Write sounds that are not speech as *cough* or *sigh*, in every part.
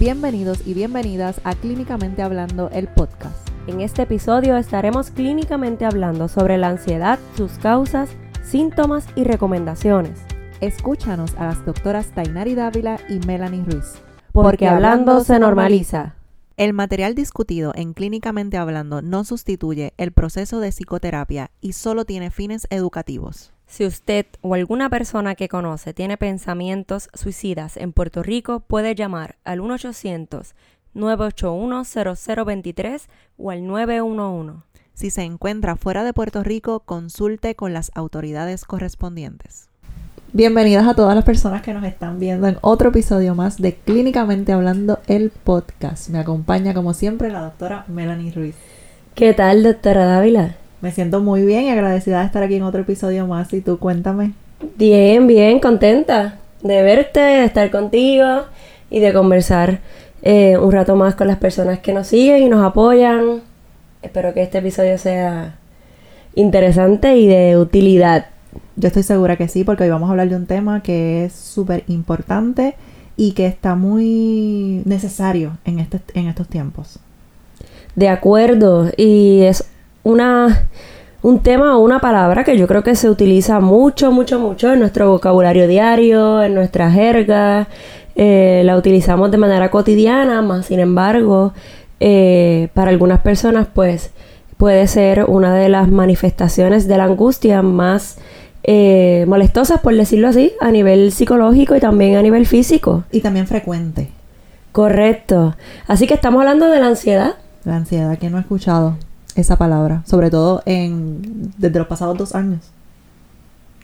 Bienvenidos y bienvenidas a Clínicamente Hablando, el podcast. En este episodio estaremos clínicamente hablando sobre la ansiedad, sus causas, síntomas y recomendaciones. Escúchanos a las doctoras Tainari Dávila y Melanie Ruiz. Porque, hablando se normaliza. El material discutido en Clínicamente Hablando no sustituye el proceso de psicoterapia y solo tiene fines educativos. Si usted o alguna persona que conoce tiene pensamientos suicidas en Puerto Rico, puede llamar al 1-800-981-0023 o al 911. Si se encuentra fuera de Puerto Rico, consulte con las autoridades correspondientes. Bienvenidas a todas las personas que nos están viendo en otro episodio más de Clínicamente Hablando, el podcast. Me acompaña como siempre la doctora Melanie Ruiz. ¿Qué tal, doctora Dávila? Me siento muy bien y agradecida de estar aquí en otro episodio más. Y tú, cuéntame. Bien, bien, contenta de verte, de estar contigo y de conversar eh, un rato más con las personas que nos siguen y nos apoyan. Espero que este episodio sea interesante y de utilidad. Yo estoy segura que sí, porque hoy vamos a hablar de un tema que es súper importante y que está muy necesario en, este, en estos tiempos. De acuerdo, y es una, un tema o una palabra que yo creo que se utiliza mucho, mucho, mucho en nuestro vocabulario diario, en nuestra jerga. Eh, la utilizamos de manera cotidiana, más sin embargo, eh, para algunas personas, pues puede ser una de las manifestaciones de la angustia más eh, molestosas, por decirlo así, a nivel psicológico y también a nivel físico. Y también frecuente. Correcto. Así que estamos hablando de la ansiedad. La ansiedad, que no he escuchado esa palabra, sobre todo en desde los pasados dos años.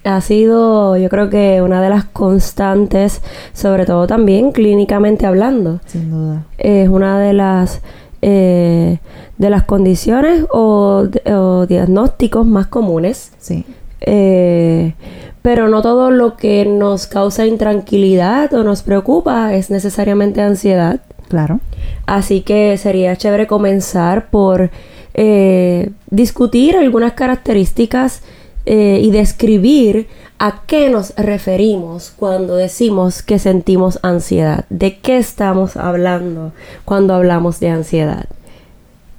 Ha sido, yo creo que una de las constantes, sobre todo también clínicamente hablando. Sin duda. Es una de las eh, de las condiciones o, o, diagnósticos más comunes. Sí. Eh, pero no todo lo que nos causa intranquilidad o nos preocupa es necesariamente ansiedad. Claro. Así que sería chévere comenzar por eh, discutir algunas características eh, y describir a qué nos referimos cuando decimos que sentimos ansiedad, de qué estamos hablando cuando hablamos de ansiedad.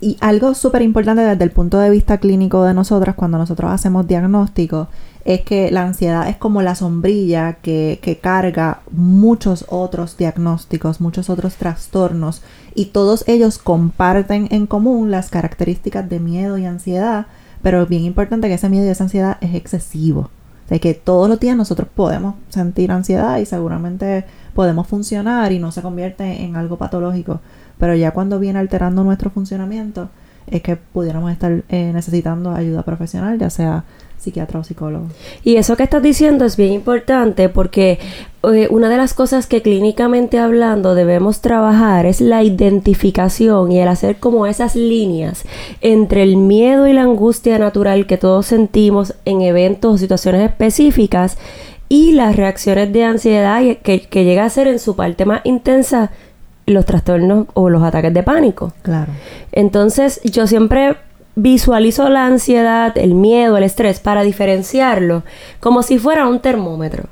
Y algo súper importante desde el punto de vista clínico de nosotras cuando nosotros hacemos diagnóstico es que la ansiedad es como la sombrilla que, que, carga muchos otros diagnósticos, muchos otros trastornos y todos ellos comparten en común las características de miedo y ansiedad, pero es bien importante que ese miedo y esa ansiedad es excesivo. Sea, que todos los días nosotros podemos sentir ansiedad y seguramente podemos funcionar y no se convierte en algo patológico, pero ya cuando viene alterando nuestro funcionamiento es que pudiéramos estar eh, necesitando ayuda profesional, ya sea psiquiatra o psicólogo. Y eso que estás diciendo es bien importante porque eh, una de las cosas que clínicamente hablando debemos trabajar es la identificación y el hacer como esas líneas entre el miedo y la angustia natural que todos sentimos en eventos o situaciones específicas y las reacciones de ansiedad que, que llega a ser en su parte más intensa los trastornos o los ataques de pánico. Claro. Entonces, yo siempre visualizo la ansiedad, el miedo, el estrés para diferenciarlo como si fuera un termómetro.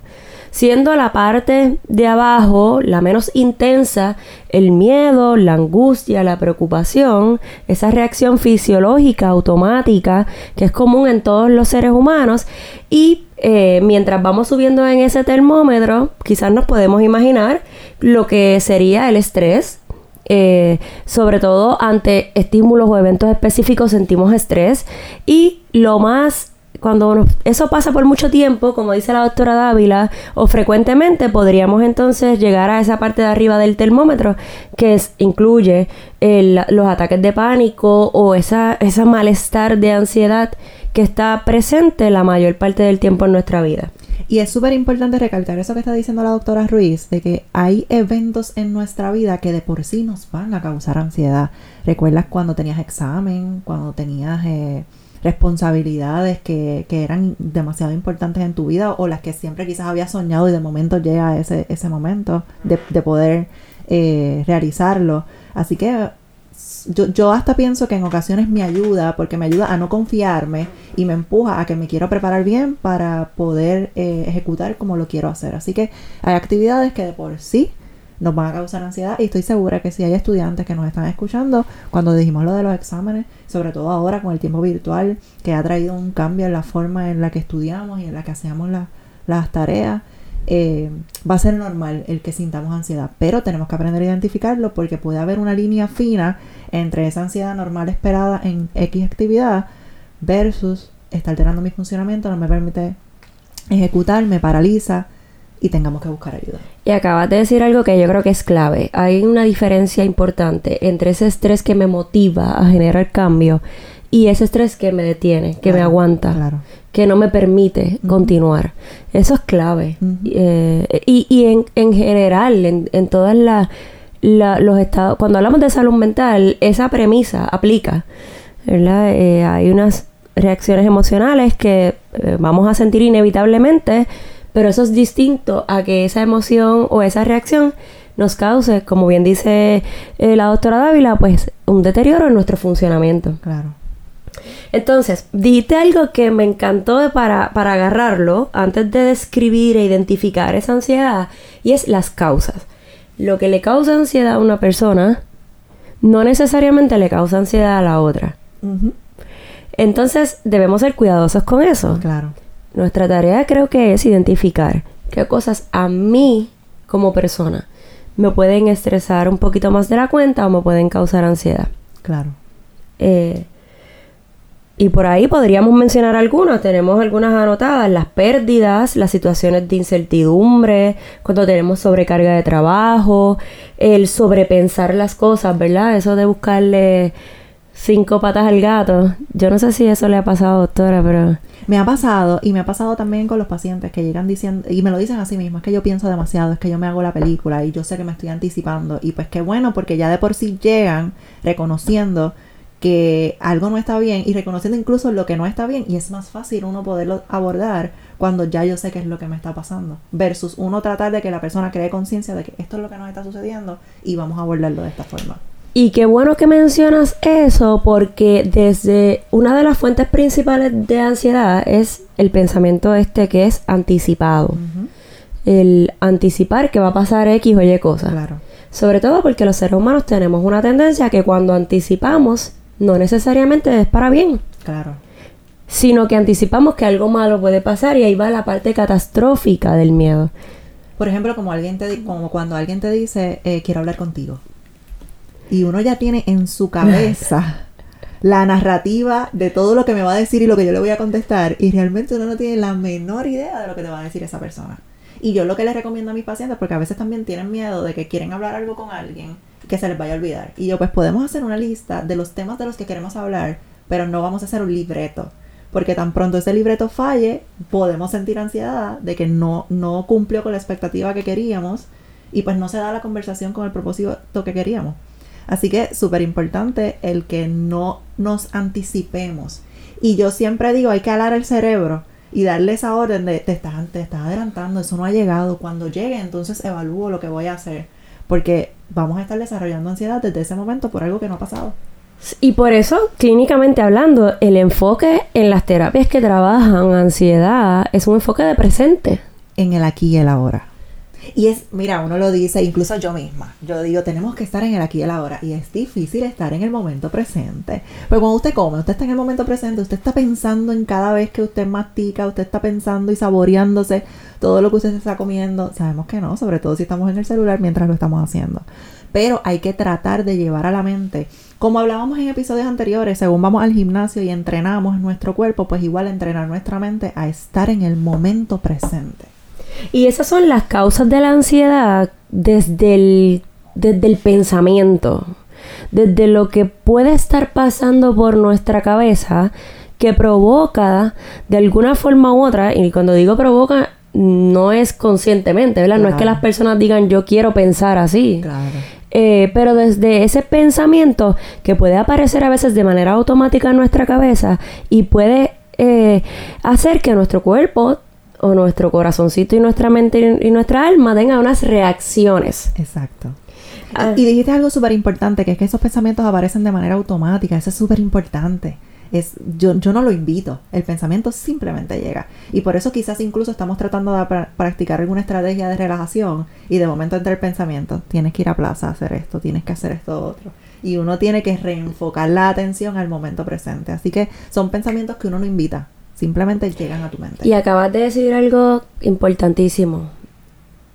Siendo la parte de abajo la menos intensa, el miedo, la angustia, la preocupación, esa reacción fisiológica automática que es común en todos los seres humanos y eh, mientras vamos subiendo en ese termómetro, quizás nos podemos imaginar lo que sería el estrés, eh, sobre todo ante estímulos o eventos específicos sentimos estrés y lo más cuando eso pasa por mucho tiempo, como dice la doctora Dávila, o frecuentemente podríamos entonces llegar a esa parte de arriba del termómetro que incluye los ataques de pánico o esa, ese malestar de ansiedad que está presente la mayor parte del tiempo en nuestra vida. Y es súper importante recalcar eso que está diciendo la doctora Ruiz, de que hay eventos en nuestra vida que de por sí nos van a causar ansiedad. ¿Recuerdas cuando tenías examen, cuando tenías eh, responsabilidades que, que, eran demasiado importantes en tu vida o las que siempre quizás habías soñado y de momento llega ese, ese momento de, de poder eh, realizarlo? Así que yo, yo, hasta pienso que en ocasiones me ayuda porque me ayuda a no confiarme y me empuja a que me quiero preparar bien para poder eh, ejecutar como lo quiero hacer. Así que hay actividades que de por sí nos van a causar ansiedad y estoy segura que si hay estudiantes que nos están escuchando cuando dijimos lo de los exámenes, sobre todo ahora con el tiempo virtual que ha traído un cambio en la forma en la que estudiamos y en la que hacemos las tareas, eh, va a ser normal el que sintamos ansiedad, pero tenemos que aprender a identificarlo porque puede haber una línea fina entre esa ansiedad normal esperada en X actividad versus está alterando mi funcionamiento, no me permite ejecutar, me paraliza y tengamos que buscar ayuda. Y acabas de decir algo que yo creo que es clave. Hay una diferencia importante entre ese estrés que me motiva a generar cambio y ese estrés que me detiene, que me aguanta, que no me permite continuar. Eso es clave. Eh, y, en, en, general, en, en todas las los estados, cuando hablamos de salud mental, esa premisa aplica, ¿verdad? Eh, hay unas reacciones emocionales que eh, vamos a sentir inevitablemente, pero eso es distinto a que esa emoción o esa reacción nos cause, como bien dice eh, la doctora Dávila, pues un deterioro en nuestro funcionamiento. Claro. Entonces, dite algo que me encantó para, para agarrarlo antes de describir e identificar esa ansiedad, y es las causas. Lo que le causa ansiedad a una persona no necesariamente le causa ansiedad a la otra. Entonces, debemos ser cuidadosos con eso. Claro. Nuestra tarea creo que es identificar qué cosas a mí como persona me pueden estresar un poquito más de la cuenta o me pueden causar ansiedad. Claro. Eh, y por ahí podríamos mencionar algunas, tenemos algunas anotadas, las pérdidas, las situaciones de incertidumbre, cuando tenemos sobrecarga de trabajo, el sobrepensar las cosas, ¿verdad? Eso de buscarle cinco patas al gato. Yo no sé si eso le ha pasado, doctora, pero... Me ha pasado y me ha pasado también con los pacientes que llegan diciendo, y me lo dicen a sí mismos, es que yo pienso demasiado, es que yo me hago la película y yo sé que me estoy anticipando. Y pues qué bueno, porque ya de por sí llegan reconociendo que algo no está bien y reconociendo incluso lo que no está bien y es más fácil uno poderlo abordar cuando ya yo sé qué es lo que me está pasando versus uno tratar de que la persona cree conciencia de que esto es lo que nos está sucediendo y vamos a abordarlo de esta forma. Y qué bueno que mencionas eso porque desde una de las fuentes principales de ansiedad es el pensamiento este que es anticipado. El anticipar que va a pasar X o Y cosas. Claro. Sobre todo porque los seres humanos tenemos una tendencia que cuando anticipamos no necesariamente es para bien. Claro. Sino que anticipamos que algo malo puede pasar y ahí va la parte catastrófica del miedo. Por ejemplo, como alguien te como cuando alguien te dice eh, quiero hablar contigo y uno ya tiene en su cabeza *laughs* la narrativa de todo lo que me va a decir y lo que yo le voy a contestar y realmente uno no tiene la menor idea de lo que te va a decir esa persona. Y yo lo que les recomiendo a mis pacientes, porque a veces también tienen miedo de que quieren hablar algo con alguien que se les vaya a olvidar. Y yo pues podemos hacer una lista de los temas de los que queremos hablar, pero no vamos a hacer un libreto. Porque tan pronto ese libreto falle, podemos sentir ansiedad de que no, no cumplió con la expectativa que queríamos y pues no se da la conversación con el propósito que queríamos. Así que súper importante el que no nos anticipemos. Y yo siempre digo, hay que alar el cerebro y darle esa orden de te estás, te estás adelantando, eso no ha llegado. Cuando llegue, entonces evalúo lo que voy a hacer. Porque vamos a estar desarrollando ansiedad desde ese momento por algo que no ha pasado. Y por eso, clínicamente hablando, el enfoque en las terapias que trabajan ansiedad es un enfoque de presente. En el aquí y el ahora. Y es, mira, uno lo dice, incluso yo misma, yo digo, tenemos que estar en el aquí y el ahora. Y es difícil estar en el momento presente. Pero cuando usted come, usted está en el momento presente, usted está pensando en cada vez que usted mastica, usted está pensando y saboreándose todo lo que usted está comiendo. Sabemos que no, sobre todo si estamos en el celular mientras lo estamos haciendo. Pero hay que tratar de llevar a la mente, como hablábamos en episodios anteriores, según vamos al gimnasio y entrenamos nuestro cuerpo, pues igual entrenar nuestra mente a estar en el momento presente. Y esas son las causas de la ansiedad desde el, desde el pensamiento, desde lo que puede estar pasando por nuestra cabeza que provoca de alguna forma u otra, y cuando digo provoca, no es conscientemente, ¿verdad? No es que las personas digan yo quiero pensar así. Claro. Eh, pero desde ese pensamiento que puede aparecer a veces de manera automática en nuestra cabeza y puede eh, hacer que nuestro cuerpo o nuestro corazoncito y nuestra mente y nuestra alma tengan unas reacciones. Exacto. Ah. Y dijiste algo súper importante, que es que esos pensamientos aparecen de manera automática. Eso es súper importante. Es, yo, yo no lo invito, el pensamiento simplemente llega. Y por eso quizás incluso estamos tratando de pra- practicar alguna estrategia de relajación y de momento entra el pensamiento, tienes que ir a plaza a hacer esto, tienes que hacer esto otro. Y uno tiene que reenfocar la atención al momento presente. Así que son pensamientos que uno no invita, simplemente llegan a tu mente. Y acabas de decir algo importantísimo.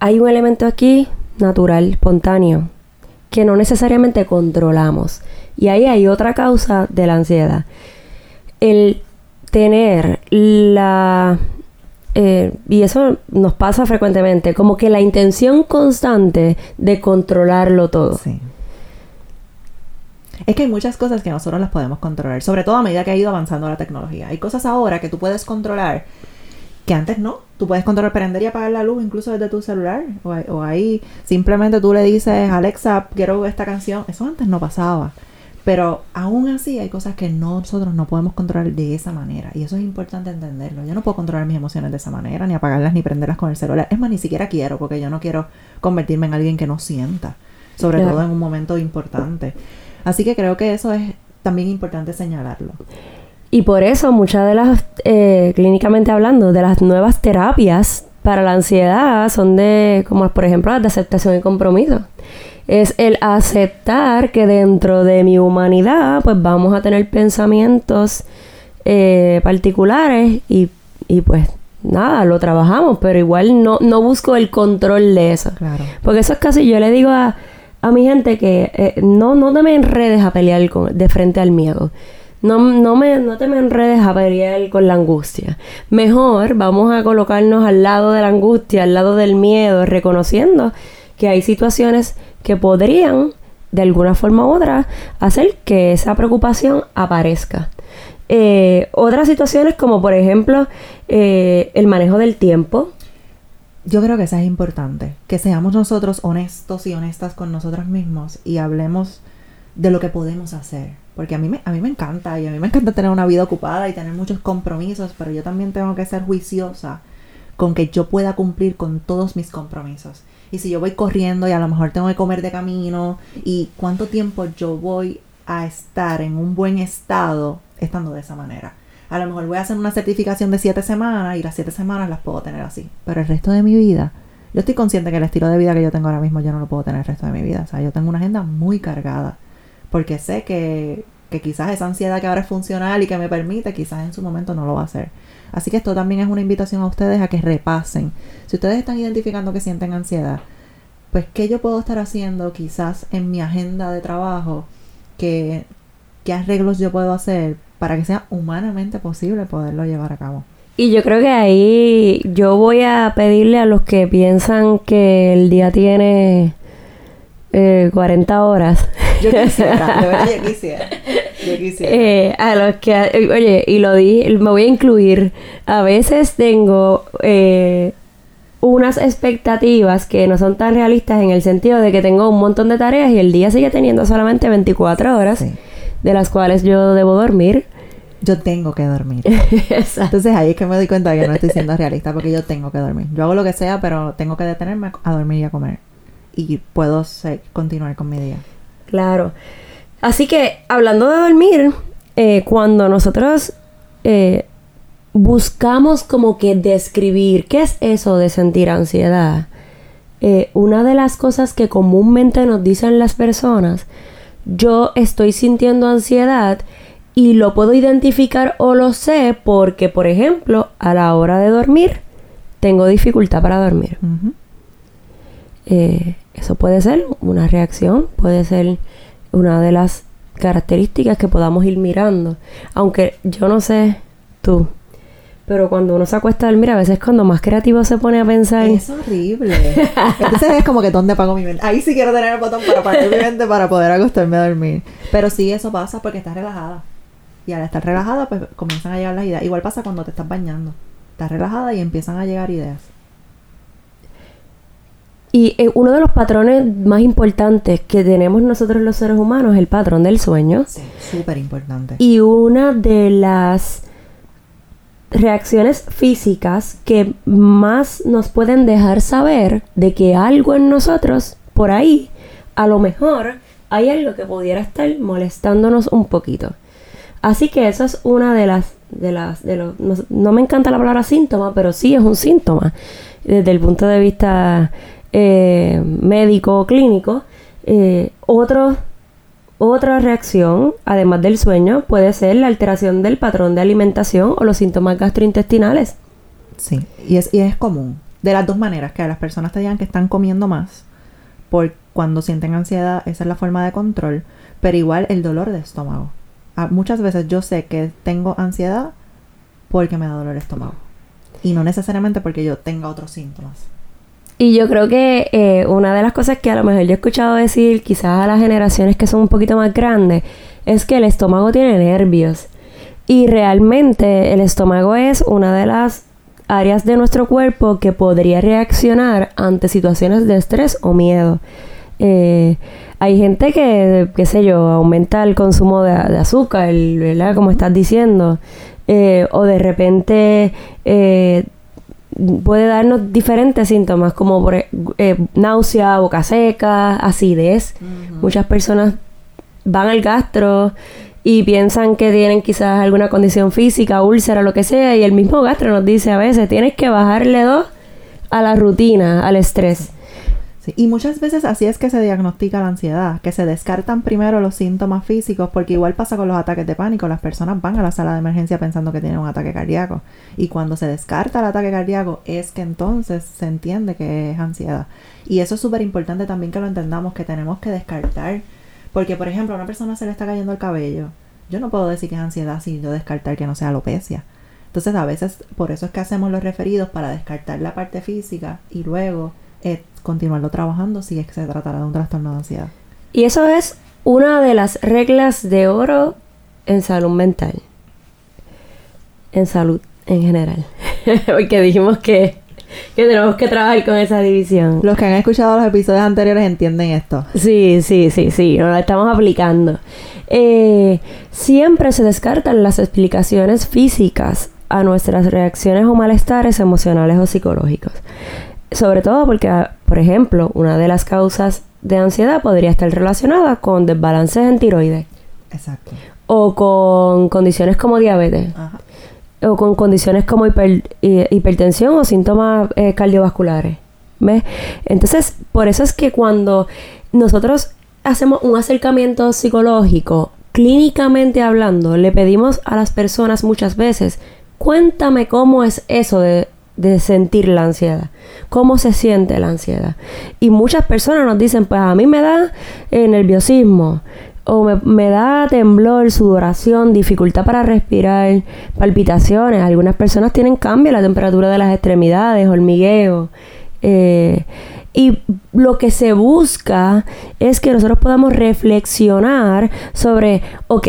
Hay un elemento aquí natural, espontáneo, que no necesariamente controlamos. Y ahí hay otra causa de la ansiedad. El tener la... eh, y eso nos pasa frecuentemente, como que la intención constante de controlarlo todo. Sí. Es que hay muchas cosas que nosotros las podemos controlar, sobre todo a medida que ha ido avanzando la tecnología. Hay cosas ahora que tú puedes controlar que antes no. Tú puedes controlar prender y apagar la luz incluso desde tu celular. O, ahí- o ahí simplemente tú le dices, Alexa, quiero esta canción. Eso antes no pasaba. Pero aún así hay cosas que nosotros no podemos controlar de esa manera. Y eso es importante entenderlo. Yo no puedo controlar mis emociones de esa manera, ni apagarlas, ni prenderlas con el celular. Es más, ni siquiera quiero, porque yo no quiero convertirme en alguien que no sienta. Sobre Claro. todo en un momento importante. Así que creo que eso es también importante señalarlo. Y por eso muchas de las, eh, clínicamente hablando, de las nuevas terapias para la ansiedad son de, como por ejemplo las de aceptación y compromiso. Es el aceptar que dentro de mi humanidad pues vamos a tener pensamientos eh, particulares y, y pues nada, lo trabajamos, pero igual no, no busco el control de eso. Claro. Porque eso es casi, yo le digo a, a mi gente que eh, no, no te me enredes a pelear con, de frente al miedo. No, no, me, no te me enredes a pelear con la angustia. Mejor vamos a colocarnos al lado de la angustia, al lado del miedo, reconociendo que hay situaciones que podrían, de alguna forma u otra, hacer que esa preocupación aparezca. Eh, otras situaciones como por ejemplo eh, el manejo del tiempo, Yo creo que eso es importante, que seamos nosotros honestos y honestas con nosotros mismos y hablemos de lo que podemos hacer. Porque a mí, me, a mí me encanta y a mí me encanta tener una vida ocupada y tener muchos compromisos, pero yo también tengo que ser juiciosa con que yo pueda cumplir con todos mis compromisos. Y si yo voy corriendo y a lo mejor tengo que comer de camino y cuánto tiempo yo voy a estar en un buen estado estando de esa manera. A lo mejor voy a hacer una certificación de siete semanas y las siete semanas las puedo tener así. Pero el resto de mi vida, yo estoy consciente que el estilo de vida que yo tengo ahora mismo yo no lo puedo tener el resto de mi vida. O sea, yo tengo una agenda muy cargada. Porque sé que, que quizás esa ansiedad que ahora es funcional y que me permite, quizás en su momento no lo va a hacer. Así que esto también es una invitación a ustedes a que repasen. Si ustedes están identificando que sienten ansiedad, pues qué yo puedo estar haciendo quizás en mi agenda de trabajo, que, qué arreglos yo puedo hacer para que sea humanamente posible poderlo llevar a cabo. Y yo creo que ahí yo voy a pedirle a los que piensan que el día tiene eh, 40 horas. Yo quisiera, *laughs* de verdad yo quisiera. Yo quisiera. Eh, a los que, eh, oye, y lo di, me voy a incluir. A veces tengo eh, unas expectativas que no son tan realistas en el sentido de que tengo un montón de tareas y el día sigue teniendo solamente 24 horas, Sí. De las cuales yo debo dormir. Yo tengo que dormir. *laughs* Entonces ahí es que me doy cuenta de que no estoy siendo realista porque yo tengo que dormir. Yo hago lo que sea, pero tengo que detenerme a dormir y a comer. Y puedo se- continuar con mi día. Claro. Así que, hablando de dormir, eh, cuando nosotros eh, buscamos como que describir qué es eso de sentir ansiedad, eh, una de las cosas que comúnmente nos dicen las personas, yo estoy sintiendo ansiedad y lo puedo identificar o lo sé porque, por ejemplo, a la hora de dormir, tengo dificultad para dormir. Eh, eso puede ser una reacción, puede ser una de las características que podamos ir mirando. Aunque yo no sé tú, pero cuando uno se acuesta a dormir, a veces cuando más creativo se pone a pensar, Es horrible. Entonces es como que ¿dónde apago mi mente? Ahí sí quiero tener el botón para apagar mi mente para poder acostarme a dormir. Pero sí, eso pasa porque estás relajada. Y al estar relajada, pues comienzan a llegar las ideas. Igual pasa cuando te estás bañando. Estás relajada y empiezan a llegar ideas. y eh, uno de los patrones más importantes que tenemos nosotros los seres humanos es el patrón del sueño. Sí. Súper importante. Y una de las reacciones físicas que más nos pueden dejar saber de que algo en nosotros, por ahí, a lo mejor hay algo que pudiera estar molestándonos un poquito. Así que eso es una de las, de las, de los, no, me encanta la palabra síntoma, pero sí es un síntoma desde el punto de vista eh, médico clínico. Eh, otro, otra reacción, además del sueño, puede ser la alteración del patrón de alimentación o los síntomas gastrointestinales. Sí, y es, y es común. De las dos maneras, que las personas te digan que están comiendo más por cuando sienten ansiedad, esa es la forma de control, pero igual el dolor de estómago. Ah, muchas veces yo sé que tengo ansiedad porque me da dolor de estómago y no necesariamente porque yo tenga otros síntomas. Y yo creo que eh, una de las cosas que a lo mejor yo he escuchado decir quizás a las generaciones que son un poquito más grandes es que el estómago tiene nervios. Y realmente el estómago es una de las áreas de nuestro cuerpo que podría reaccionar ante situaciones de estrés o miedo. Eh, hay gente que, qué sé yo, aumenta el consumo de, azúcar, ¿verdad? Como estás diciendo. Eh, o de repente eh, puede darnos diferentes síntomas como por, náusea, boca seca, acidez. Muchas personas van al gastro y piensan que tienen quizás alguna condición física, úlcera, lo que sea, y el mismo gastro nos dice a veces, tienes que bajarle dos a la rutina, al estrés. Y muchas veces así es que se diagnostica la ansiedad, que se descartan primero los síntomas físicos, porque igual pasa con los ataques de pánico, las personas van a la sala de emergencia pensando que tienen un ataque cardíaco, y cuando se descarta el ataque cardíaco es que entonces se entiende que es ansiedad. Y eso es súper importante también que lo entendamos, que tenemos que descartar porque, por ejemplo, a una persona se le está cayendo el cabello. Yo no puedo decir que es ansiedad sin yo descartar que no sea alopecia. Entonces, a veces, por eso es que hacemos los referidos para descartar la parte física y luego eh, continuarlo trabajando si es que se tratará de un trastorno de ansiedad. Y eso es una de las reglas de oro en salud mental. En salud en general. *laughs* Porque dijimos que que tenemos que trabajar con esa división. Los que han escuchado los episodios anteriores entienden esto. Sí, sí, sí, sí, nos lo estamos aplicando. Eh, siempre se descartan las explicaciones físicas a nuestras reacciones o malestares emocionales o psicológicos. Sobre todo porque, por ejemplo, una de las causas de ansiedad podría estar relacionada con desbalances en tiroides. Exacto. O con condiciones como diabetes. Ajá o con condiciones como hipertensión o síntomas eh, cardiovasculares. ¿Ves? Entonces, por eso es que cuando nosotros hacemos un acercamiento psicológico, clínicamente hablando, le pedimos a las personas muchas veces, cuéntame cómo es eso de, de sentir la ansiedad, cómo se siente la ansiedad. Y muchas personas nos dicen, pues a mí me da eh, nerviosismo, o me, da temblor, sudoración, dificultad para respirar, palpitaciones. Algunas personas tienen cambio en la temperatura de las extremidades, hormigueo. Eh, y lo que se busca es que nosotros podamos reflexionar sobre, ok,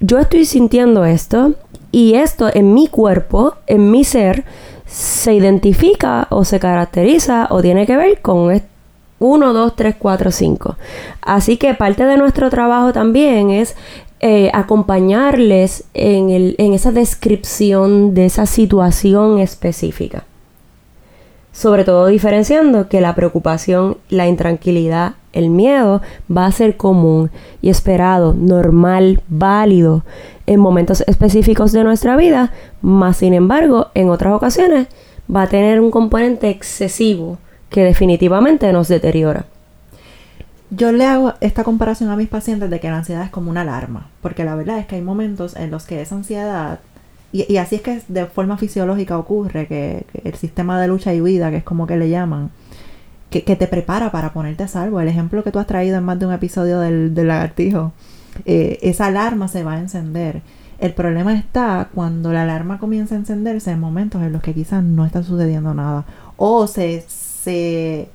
yo estoy sintiendo esto y esto en mi cuerpo, en mi ser, se identifica o se caracteriza o tiene que ver con esto 1, 2, 3, 4, 5. Así que parte de nuestro trabajo también es eh, acompañarles en, el, en esa descripción de esa situación específica. Sobre todo diferenciando que la preocupación, la intranquilidad, el miedo va a ser común y esperado, normal, válido en momentos específicos de nuestra vida, más sin embargo en otras ocasiones va a tener un componente excesivo que definitivamente nos deteriora. Yo le hago esta comparación a mis pacientes de que la ansiedad es como una alarma, porque la verdad es que hay momentos en los que esa ansiedad, y, así es que de forma fisiológica ocurre, que, el sistema de lucha y huida, que es como que le llaman, que, te prepara para ponerte a salvo. El ejemplo que tú has traído en más de un episodio del, lagartijo, eh, esa alarma se va a encender. El problema está cuando la alarma comienza a encenderse en momentos en los que quizás no está sucediendo nada o se se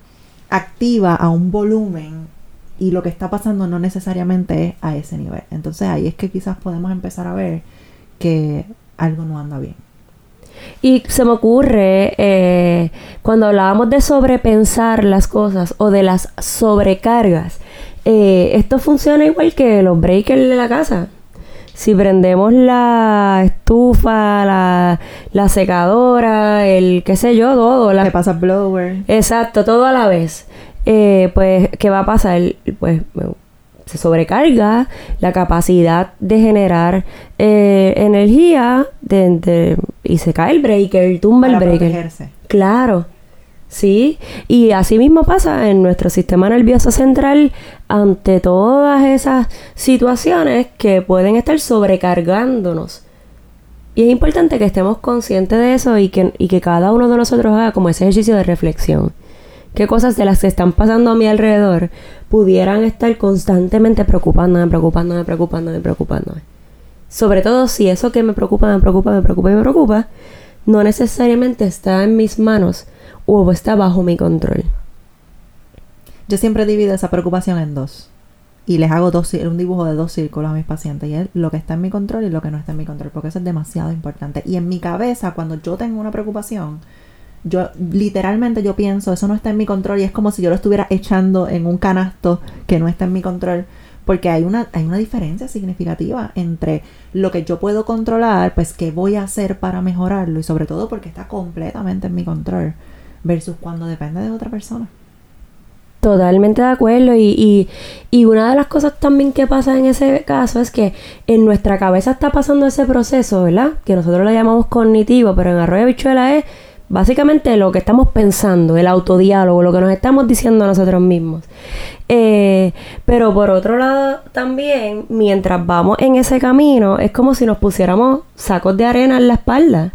activa a un volumen y lo que está pasando no necesariamente es a ese nivel. Entonces ahí es que quizás podemos empezar a ver que algo no anda bien. Y se me ocurre, eh, cuando hablábamos de sobrepensar las cosas o de las sobrecargas, eh, esto funciona igual que los breakers de la casa si prendemos la estufa, la, la secadora, el qué sé yo, todo. La, que pasa blower. Exacto, todo a la vez. Eh, pues, ¿qué va a pasar? Pues se sobrecarga la capacidad de generar eh, energía de, de- y se cae el breaker, tumba Para el breaker. protegerse. Claro, sí. Y así mismo pasa en nuestro sistema nervioso central ante todas esas situaciones que pueden estar sobrecargándonos. Y es importante que estemos conscientes de eso y que, y que cada uno de nosotros haga como ese ejercicio de reflexión. ¿Qué cosas de las que están pasando a mi alrededor pudieran estar constantemente preocupándome, preocupándome, preocupándome, preocupándome? Sobre todo si eso que me preocupa, me preocupa, me preocupa y me preocupa, no necesariamente está en mis manos o está bajo mi control. Yo siempre divido esa preocupación en dos. Y les hago dos, un dibujo de dos círculos a mis pacientes. Y es lo que está en mi control y lo que no está en mi control. Porque eso es demasiado importante. Y en mi cabeza, cuando yo tengo una preocupación, yo literalmente yo pienso, eso no está en mi control. Y es como si yo lo estuviera echando en un canasto que no está en mi control. Porque hay una, hay una diferencia significativa entre lo que yo puedo controlar, pues qué voy a hacer para mejorarlo. Y sobre todo porque está completamente en mi control. Versus cuando depende de otra persona. Totalmente de acuerdo. Y, y, y una de las cosas también que pasa en ese caso es que en nuestra cabeza está pasando ese proceso, ¿verdad? Que nosotros le llamamos cognitivo, pero en Arroyo Bichuela es básicamente lo que estamos pensando, el autodiálogo, lo que nos estamos diciendo a nosotros mismos. Eh, pero por otro lado, también, mientras vamos en ese camino, es como si nos pusiéramos sacos de arena en la espalda.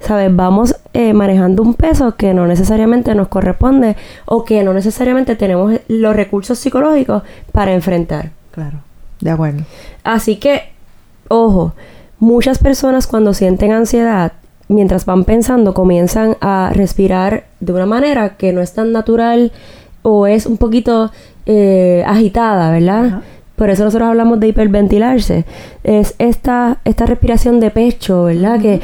¿Sabes? Vamos eh, manejando un peso que no necesariamente nos corresponde o que no necesariamente tenemos los recursos psicológicos para enfrentar. Claro, de acuerdo. Así que, ojo, muchas personas cuando sienten ansiedad, mientras van pensando, comienzan a respirar de una manera que no es tan natural o es un poquito eh, agitada, ¿verdad? Ajá. Por eso nosotros hablamos de hiperventilarse. Es esta, esta respiración de pecho, ¿verdad? Que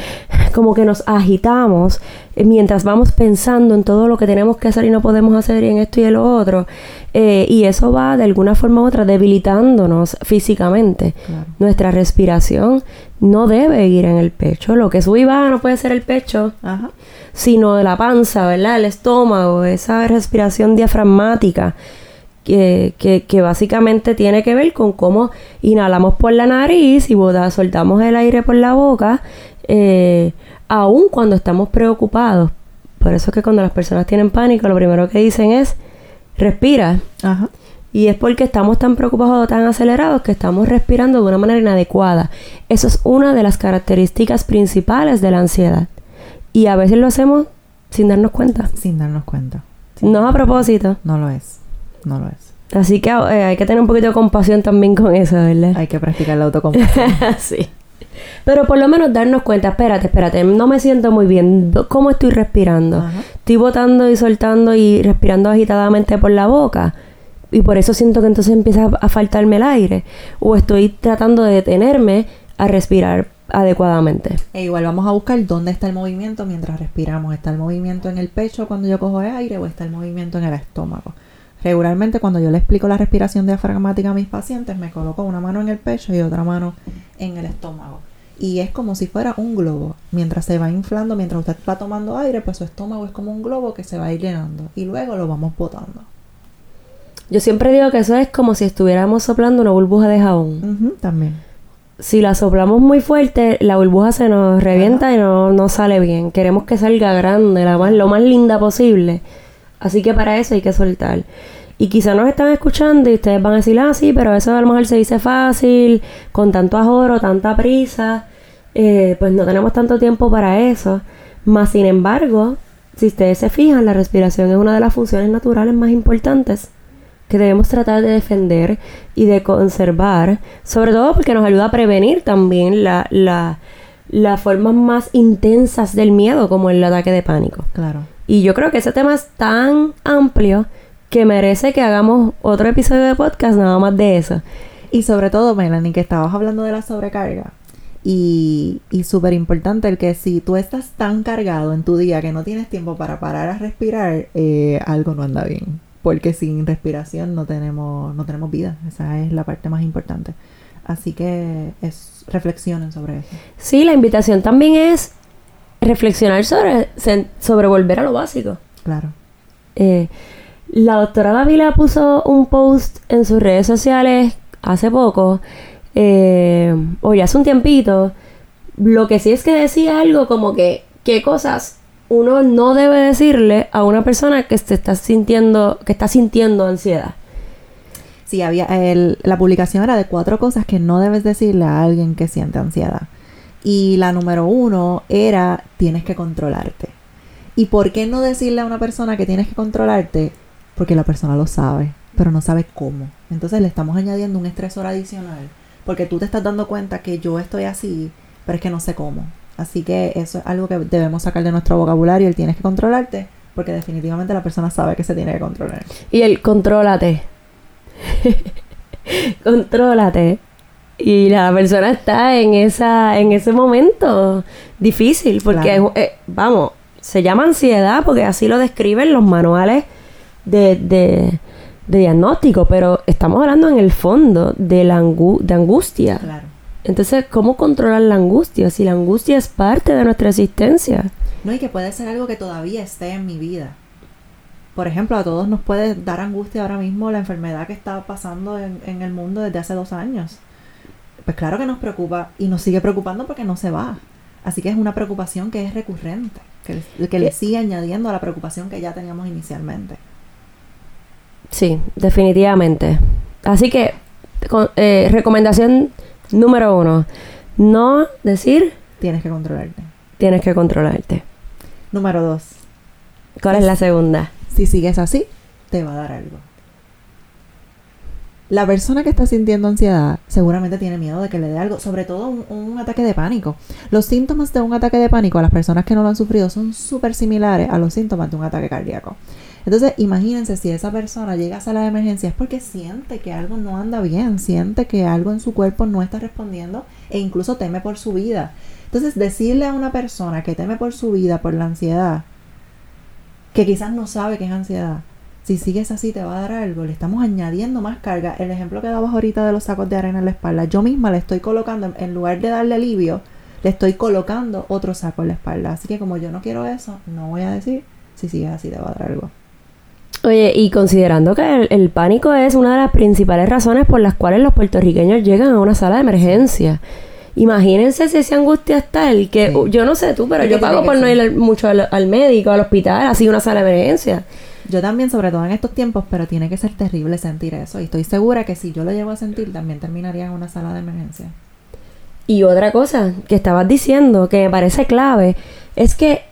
como que nos agitamos eh, mientras vamos pensando en todo lo que tenemos que hacer y no podemos hacer y en esto y en lo otro. Eh, y eso va de alguna forma u otra debilitándonos físicamente. Claro. Nuestra respiración no debe ir en el pecho. Lo que sube y baja no puede ser el pecho, Ajá. sino de la panza, ¿verdad? El estómago, esa respiración diafragmática que, que, que básicamente tiene que ver con cómo inhalamos por la nariz y soltamos el aire por la boca, eh, aun cuando estamos preocupados. Por eso es que cuando las personas tienen pánico, lo primero que dicen es, respira. Ajá. Y es porque estamos tan preocupados o tan acelerados que estamos respirando de una manera inadecuada. Eso es una de las características principales de la ansiedad. Y a veces lo hacemos sin darnos cuenta. Sin darnos cuenta. No a propósito. No lo es. No lo es. Así que eh, hay que tener un poquito de compasión también con eso, ¿verdad? Hay que practicar la autocompasión. *laughs* sí. Pero por lo menos darnos cuenta, espérate, espérate, no me siento muy bien. ¿Cómo estoy respirando? Ajá. Estoy botando y soltando y respirando agitadamente por la boca. Y por eso siento que entonces empieza a faltarme el aire. O estoy tratando de detenerme a respirar adecuadamente. E igual vamos a buscar dónde está el movimiento mientras respiramos. ¿Está el movimiento en el pecho cuando yo cojo aire o está el movimiento en el estómago? Regularmente cuando yo le explico la respiración diafragmática a mis pacientes me coloco una mano en el pecho y otra mano en el estómago. Y es como si fuera un globo. Mientras se va inflando, mientras usted va tomando aire, pues su estómago es como un globo que se va a ir llenando. Y luego lo vamos botando. Yo siempre digo que eso es como si estuviéramos soplando una burbuja de jabón. También. Si la soplamos muy fuerte, la burbuja se nos revienta y no, no sale bien. Queremos que salga grande, la más, lo más linda posible. Así que para eso hay que soltar. Y quizá nos están escuchando y ustedes van a decir, ah, sí, pero eso a lo mejor se dice fácil, con tanto ajoro, tanta prisa. eh, pues no tenemos tanto tiempo para eso. Más sin embargo, si ustedes se fijan, la respiración es una de las funciones naturales más importantes que debemos tratar de defender y de conservar, sobre todo porque nos ayuda a prevenir también la, la, las formas más intensas del miedo, como el ataque de pánico. Claro. Y yo creo que ese tema es tan amplio que merece que hagamos otro episodio de podcast nada más de eso. Y sobre todo, Melanie, que estabas hablando de la sobrecarga. Y, y súper importante el que si tú estás tan cargado en tu día que no tienes tiempo para parar a respirar, eh, algo no anda bien. Porque sin respiración no tenemos, no tenemos vida. Esa es la parte más importante. Así que es, reflexionen sobre eso. Sí, la invitación también es reflexionar sobre, sobre volver a lo básico. Claro. Eh, La doctora Davila puso un post en sus redes sociales hace poco, eh, o ya hace un tiempito. Lo que sí es que decía algo como que qué cosas uno no debe decirle a una persona que se está sintiendo, que está sintiendo ansiedad. Sí, había el- la publicación era de cuatro cosas que no debes decirle a alguien que siente ansiedad. Y la número uno era tienes que controlarte. ¿Y por qué no decirle a una persona que tienes que controlarte? Porque la persona lo sabe, pero no sabe cómo. Entonces le estamos añadiendo un estresor adicional. Porque tú te estás dando cuenta que yo estoy así, pero es que no sé cómo. Así que eso es algo que debemos sacar de nuestro vocabulario, el tienes que controlarte, porque definitivamente la persona sabe que se tiene que controlar. Y el contrólate. *laughs* contrólate. Y la persona está en esa en ese momento difícil porque Claro. eh, vamos, se llama ansiedad porque así lo describen los manuales de, de, de diagnóstico, pero estamos hablando en el fondo de la angu- de angustia. Claro. Entonces, ¿cómo controlar la angustia si la angustia es parte de nuestra existencia? No, y que puede ser algo que todavía esté en mi vida. Por ejemplo, a todos nos puede dar angustia ahora mismo la enfermedad que está pasando en, en el mundo desde hace dos años. Pues claro que nos preocupa y nos sigue preocupando porque no se va. Así que es una preocupación que es recurrente, que, que le sigue añadiendo a la preocupación que ya teníamos inicialmente. Sí, definitivamente. Así que, con- eh, recomendación número uno, no decir Tienes que controlarte. tienes que controlarte. Número dos, ¿Cuál es la segunda? si sigues así, te va a dar algo. La persona que está sintiendo ansiedad seguramente tiene miedo de que le dé algo, sobre todo un, ataque de pánico. Los síntomas de un ataque de pánico a las personas que no lo han sufrido son súper similares a los síntomas de un ataque cardíaco. Entonces, imagínense si esa persona llega a sala de emergencia es porque siente que algo no anda bien, siente que algo en su cuerpo no está respondiendo e incluso teme por su vida. Entonces, decirle a una persona que teme por su vida, por la ansiedad, que quizás no sabe que es ansiedad, si sigues así te va a dar algo, le estamos añadiendo más carga. El ejemplo que dabas ahorita de los sacos de arena en la espalda, yo misma le estoy colocando, en- lugar de darle alivio, le estoy colocando otro saco en la espalda. Así que como yo no quiero eso, no voy a decir, si sigues así te va a dar algo. Oye, y considerando que el, el pánico es una de las principales razones por las cuales los puertorriqueños llegan a una sala de emergencia. Imagínense si esa angustia es tal que Sí. yo no sé tú, pero yo pago por no ir mucho al, al médico, al hospital, así una sala de emergencia. Yo también, sobre todo en estos tiempos, pero tiene que ser terrible sentir eso. Y estoy segura que si yo lo llevo a sentir, también terminaría en una sala de emergencia. Y otra cosa que estabas diciendo que me parece clave es que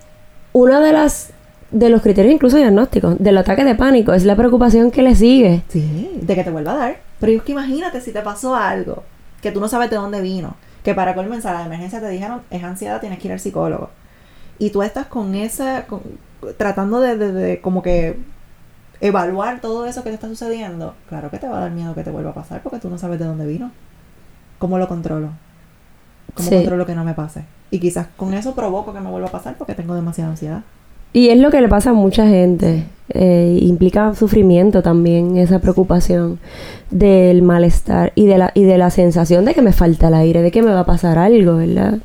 una de las de los criterios incluso diagnósticos del ataque de pánico es la preocupación que le sigue. Sí, de que te vuelva a dar. Pero es que imagínate si te pasó algo que tú no sabes de dónde vino, que para colmo en sala de emergencia te dijeron es ansiedad, tienes que ir al psicólogo. Y tú estás con esa, con- tratando de, de- de como que evaluar todo eso que te está sucediendo. Claro que te va a dar miedo que te vuelva a pasar porque tú no sabes de dónde vino. ¿Cómo lo controlo? ¿Cómo Sí. controlo que no me pase? Y quizás con eso provoco que me vuelva a pasar porque tengo demasiada ansiedad. Y es lo que le pasa a mucha gente. Eh, implica sufrimiento también, esa preocupación del malestar y de, la, y de la sensación de que me falta el aire, de que me va a pasar algo, ¿verdad?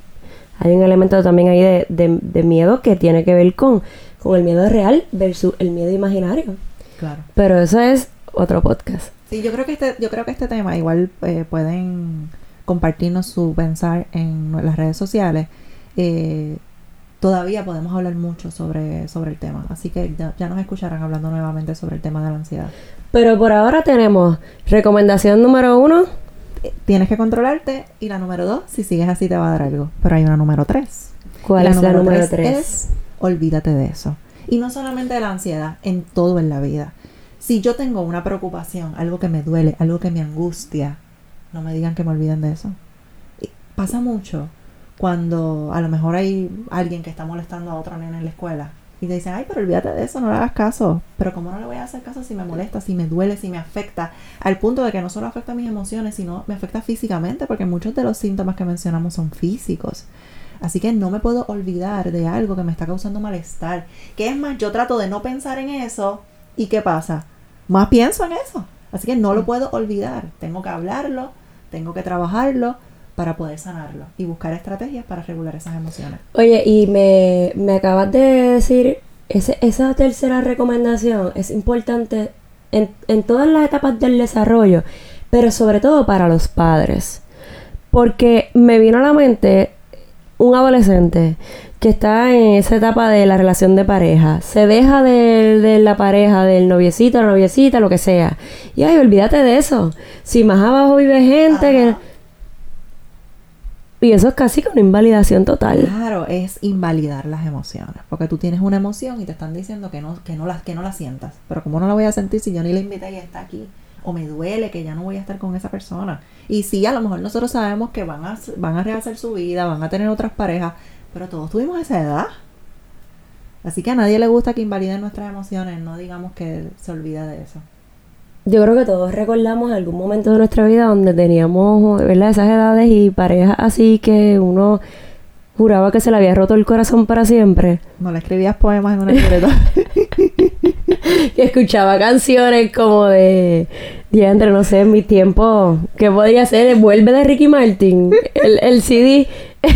Hay un elemento también ahí de, de- de miedo que tiene que ver con, con el miedo real versus el miedo imaginario. Claro. Pero eso es otro podcast. Sí, yo creo que este, yo creo que este tema igual eh, pueden compartirnos su pensar en las redes sociales. Eh, todavía podemos hablar mucho sobre, sobre el tema, así que ya, ya nos escucharán hablando nuevamente sobre el tema de la ansiedad. Pero por ahora tenemos recomendación número uno. Tienes que controlarte y la número dos, si sigues así te va a dar algo. Pero hay una número tres. ¿Cuál es la número tres? Es olvídate de eso. Y no solamente de la ansiedad, en todo en la vida. Si yo tengo una preocupación, algo que me duele, algo que me angustia, no me digan que me olviden de eso. Pasa mucho cuando a lo mejor hay alguien que está molestando a otro nene en la escuela y te dicen, ay, pero olvídate de eso, no le hagas caso. Pero ¿cómo no le voy a hacer caso si me molesta, si me duele, si me afecta? Al punto de que no solo afecta mis emociones, sino me afecta físicamente, porque muchos de los síntomas que mencionamos son físicos. Así que no me puedo olvidar de algo que me está causando malestar. Que es más, yo trato de no pensar en eso. ¿Y qué pasa? Más pienso en eso. Así que no lo puedo olvidar. Tengo que hablarlo, tengo que trabajarlo para poder sanarlo y buscar estrategias para regular esas emociones. Oye, y me, me acabas de decir ese- esa tercera recomendación es importante en, en todas las etapas del desarrollo, pero sobre todo para los padres. Porque me vino a la mente un adolescente que está en esa etapa de la relación de pareja, se deja de, de la pareja, del noviecito, la noviecita, lo que sea. Y ay, olvídate de eso. Si más abajo vive gente que... Y eso es casi que una invalidación total. Claro, es invalidar las emociones. Porque tú tienes una emoción y te están diciendo que no, que no, la, que no la sientas. Pero ¿cómo no la voy a sentir si yo ni la invité y está aquí? O me duele que ya no voy a estar con esa persona. Y sí, a lo mejor nosotros sabemos que van a, van a rehacer su vida, van a tener otras parejas, pero todos tuvimos esa edad. Así que a nadie le gusta que invaliden nuestras emociones, no digamos que se olvida de eso. Yo creo que todos recordamos algún momento de nuestra vida donde teníamos, ¿verdad? Esas edades y parejas así que uno juraba que se le había roto el corazón para siempre. No le escribías poemas en una libreta. *laughs* *laughs* Que escuchaba canciones como de... entre no sé, en mi tiempo... ¿Qué podría ser? Vuelve de Ricky Martin. El, el CD. *laughs*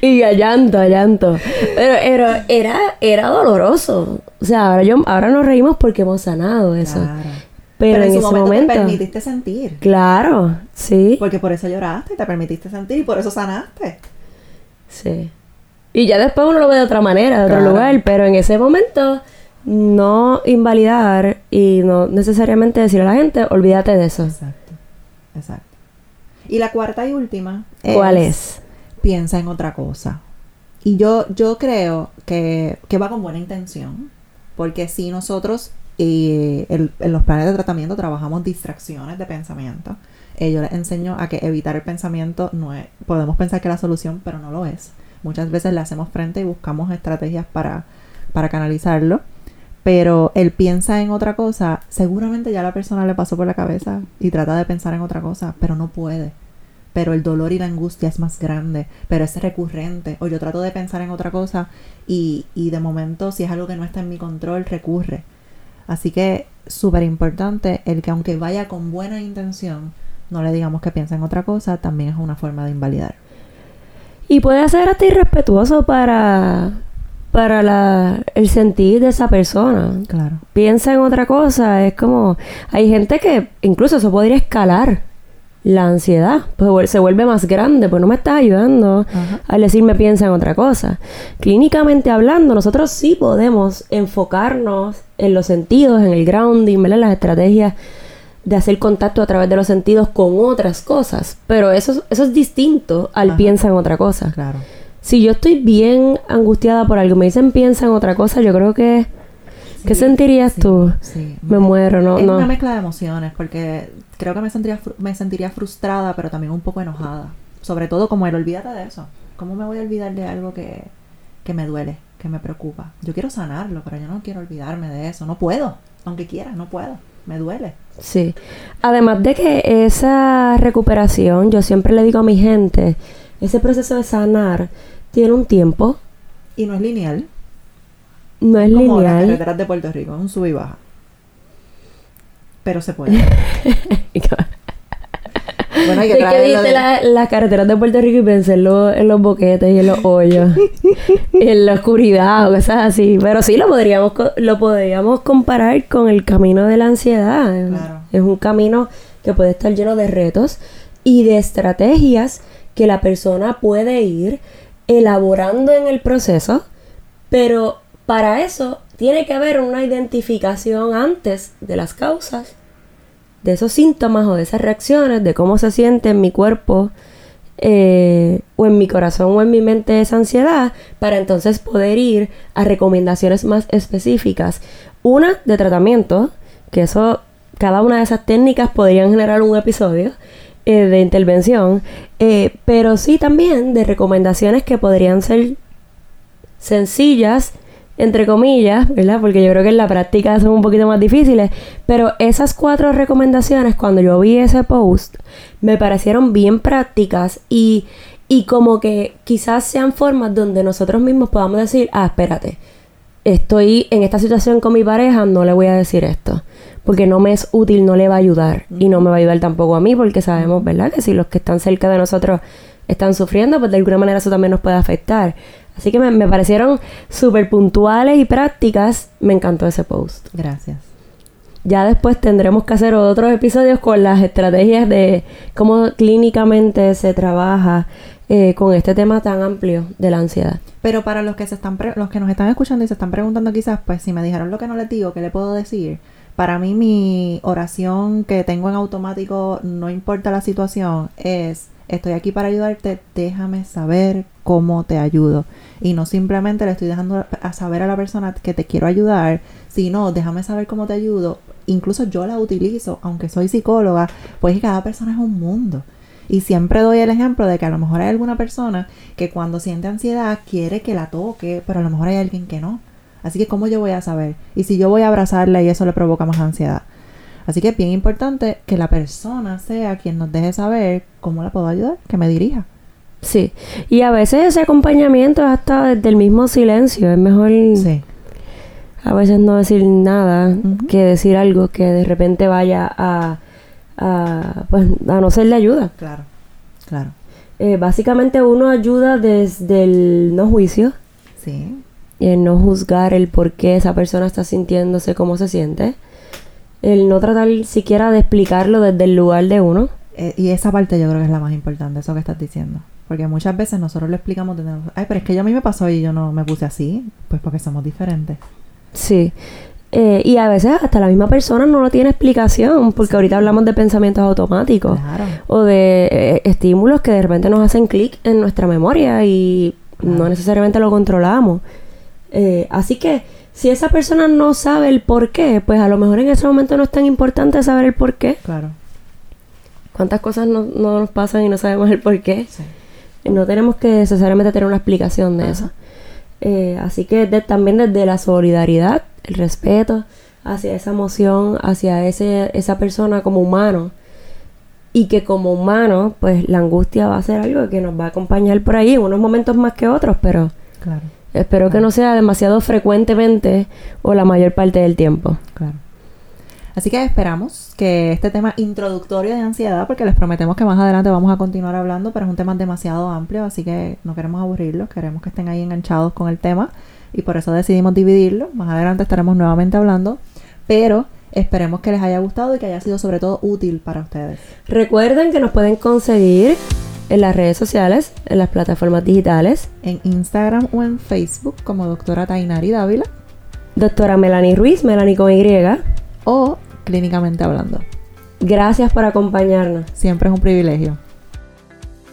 y a llanto, a llanto. Pero, pero era, era doloroso. O sea, ahora, yo, ahora nos reímos porque hemos sanado eso. Claro. Pero, en, su ese momento, momento... te permitiste sentir. Claro, sí. Porque por eso lloraste, te permitiste sentir y por eso sanaste. Sí. Y ya después uno lo ve de otra manera, de otro Claro. lugar, pero en ese momento no invalidar y no necesariamente decir a la gente, olvídate de eso. Exacto. Exacto. Y la cuarta y última ¿Cuál es? piensa en otra cosa. Y yo, yo creo que, que va con buena intención, porque si nosotros eh, el- en los planes de tratamiento trabajamos distracciones de pensamiento, eh, yo les enseño a que evitar el pensamiento no es, podemos pensar que es la solución, pero no lo es. Muchas veces le hacemos frente y buscamos estrategias para, para canalizarlo. Pero él piensa en otra cosa, seguramente ya la persona le pasó por la cabeza y trata de pensar en otra cosa, pero no puede pero el dolor y la angustia es más grande, pero es recurrente. O yo trato de pensar en otra cosa y, y de momento, si es algo que no está en mi control, recurre. Así que súper importante el que aunque vaya con buena intención, no le digamos que piensa en otra cosa, también es una forma de invalidar. Y puede ser hasta irrespetuoso para, para la, el sentir de esa persona. Claro. Piensa en otra cosa, es como... Hay gente que incluso eso podría escalar la ansiedad, pues se vuelve más grande, pues no me estás ayudando Ajá. al decirme piensa en otra cosa. Clínicamente hablando, nosotros sí podemos enfocarnos en los sentidos, en el grounding, ¿verdad? las estrategias de hacer contacto a través de los sentidos con otras cosas, pero eso, es- eso es distinto al Ajá. piensa en otra cosa. Claro. Si yo estoy bien angustiada por algo, me dicen piensa en otra cosa, yo creo que... ¿Qué sentirías sí, tú? Sí. Me muero, no, es no. una mezcla de emociones porque creo que me sentiría, me sentiría frustrada, pero también un poco enojada. Sobre todo como el olvídate de eso. ¿Cómo me voy a olvidar de algo que, que me duele, que me preocupa? Yo quiero sanarlo, pero yo no quiero olvidarme de eso. No puedo. Aunque quiera, no puedo. Me duele. Sí. Además de que esa recuperación, yo siempre le digo a mi gente, ese proceso de sanar tiene un tiempo, Y no es lineal. no es como las lineal. carreteras de Puerto Rico, es un sub y baja. Pero se puede. *laughs* bueno, hay que Es que viste de- la- las carreteras de Puerto Rico y pensé en, lo- en los boquetes y en los hoyos, y *laughs* en la oscuridad o cosas así. Pero sí lo podríamos lo podríamos comparar con el camino de la ansiedad. Claro. Es un camino que puede estar lleno de retos y de estrategias que la persona puede ir elaborando en el proceso, pero para eso tiene que haber una identificación antes de las causas de esos síntomas o de esas reacciones, de cómo se siente en mi cuerpo eh, o en mi corazón o en mi mente esa ansiedad, para entonces poder ir a recomendaciones más específicas. Una de tratamiento, que eso, cada una de esas técnicas podrían generar un episodio eh, de intervención, eh, pero sí también de recomendaciones que podrían ser sencillas, entre comillas, ¿verdad? Porque yo creo que en la práctica son un poquito más difíciles. Pero esas cuatro recomendaciones, cuando yo vi ese post, me parecieron bien prácticas y, y como que quizás sean formas donde nosotros mismos podamos decir, ah, espérate, estoy en esta situación con mi pareja, no le voy a decir esto. Porque no me es útil, no le va a ayudar. Y no me va a ayudar tampoco a mí, porque sabemos, ¿verdad? Que si los que están cerca de nosotros están sufriendo, pues de alguna manera eso también nos puede afectar. Así que me, me parecieron súper puntuales y prácticas. Me encantó ese post. Gracias. Ya después tendremos que hacer otros episodios con las estrategias de cómo clínicamente se trabaja eh, con este tema tan amplio de la ansiedad. Pero para los que se están pre- los que nos están escuchando y se están preguntando quizás, pues si me dijeron lo que no les digo, ¿qué le puedo decir? Para mí mi oración que tengo en automático, no importa la situación, es estoy aquí para ayudarte, déjame saber cómo te ayudo. Y no simplemente le estoy dejando a saber a la persona que te quiero ayudar, sino déjame saber cómo te ayudo. Incluso yo la utilizo, aunque soy psicóloga, pues cada persona es un mundo. Y siempre doy el ejemplo de que a lo mejor hay alguna persona que cuando siente ansiedad quiere que la toque, pero a lo mejor hay alguien que no. Así que ¿cómo yo voy a saber? Y si yo voy a abrazarla y eso le provoca más ansiedad. Así que es bien importante que la persona sea quien nos deje saber cómo la puedo ayudar, que me dirija. Sí. Y a veces ese acompañamiento es hasta desde el mismo silencio. Es mejor Sí, a veces no decir nada que decir algo que de repente vaya a, a, pues, a no ser de ayuda. claro, claro. Eh, básicamente uno ayuda desde el no juicio, Sí, el no juzgar el por qué esa persona está sintiéndose como se siente, el no tratar siquiera de explicarlo desde el lugar de uno. Eh, y esa parte yo creo que es la más importante, eso que estás diciendo. Porque muchas veces nosotros le explicamos, desde- ay, pero es que a mí me pasó y yo no me puse así, pues porque somos diferentes. Sí. Eh, y a veces hasta la misma persona no lo tiene explicación, porque ahorita hablamos de pensamientos automáticos Claro. o de eh, estímulos que de repente nos hacen clic en nuestra memoria y no necesariamente lo controlamos. Así que si esa persona no sabe el por qué, pues a lo mejor en ese momento no es tan importante saber el por qué. Claro. ¿Cuántas cosas no, no nos pasan y no sabemos el por qué? Sí. No tenemos que necesariamente tener una explicación de Ajá. eso. Eh, así que de- también desde la solidaridad, el respeto hacia esa emoción, hacia ese, esa persona como humano. Y que como humano, pues la angustia va a ser algo que nos va a acompañar por ahí, en unos momentos más que otros, pero Claro, espero que no sea demasiado frecuentemente o la mayor parte del tiempo. claro. Así que esperamos que este tema introductorio de ansiedad, porque les prometemos que más adelante vamos a continuar hablando, pero es un tema demasiado amplio, así que no queremos aburrirlos, queremos que estén ahí enganchados con el tema y por eso decidimos dividirlo. Más adelante estaremos nuevamente hablando, pero esperemos que les haya gustado y que haya sido sobre todo útil para ustedes. Recuerden que nos pueden conseguir en las redes sociales, en las plataformas digitales. En Instagram o en Facebook como doctora Tainari Dávila Doctora Melanie Ruiz, Melanie con Y. o clínicamente hablando. Gracias por acompañarnos. Siempre es un privilegio.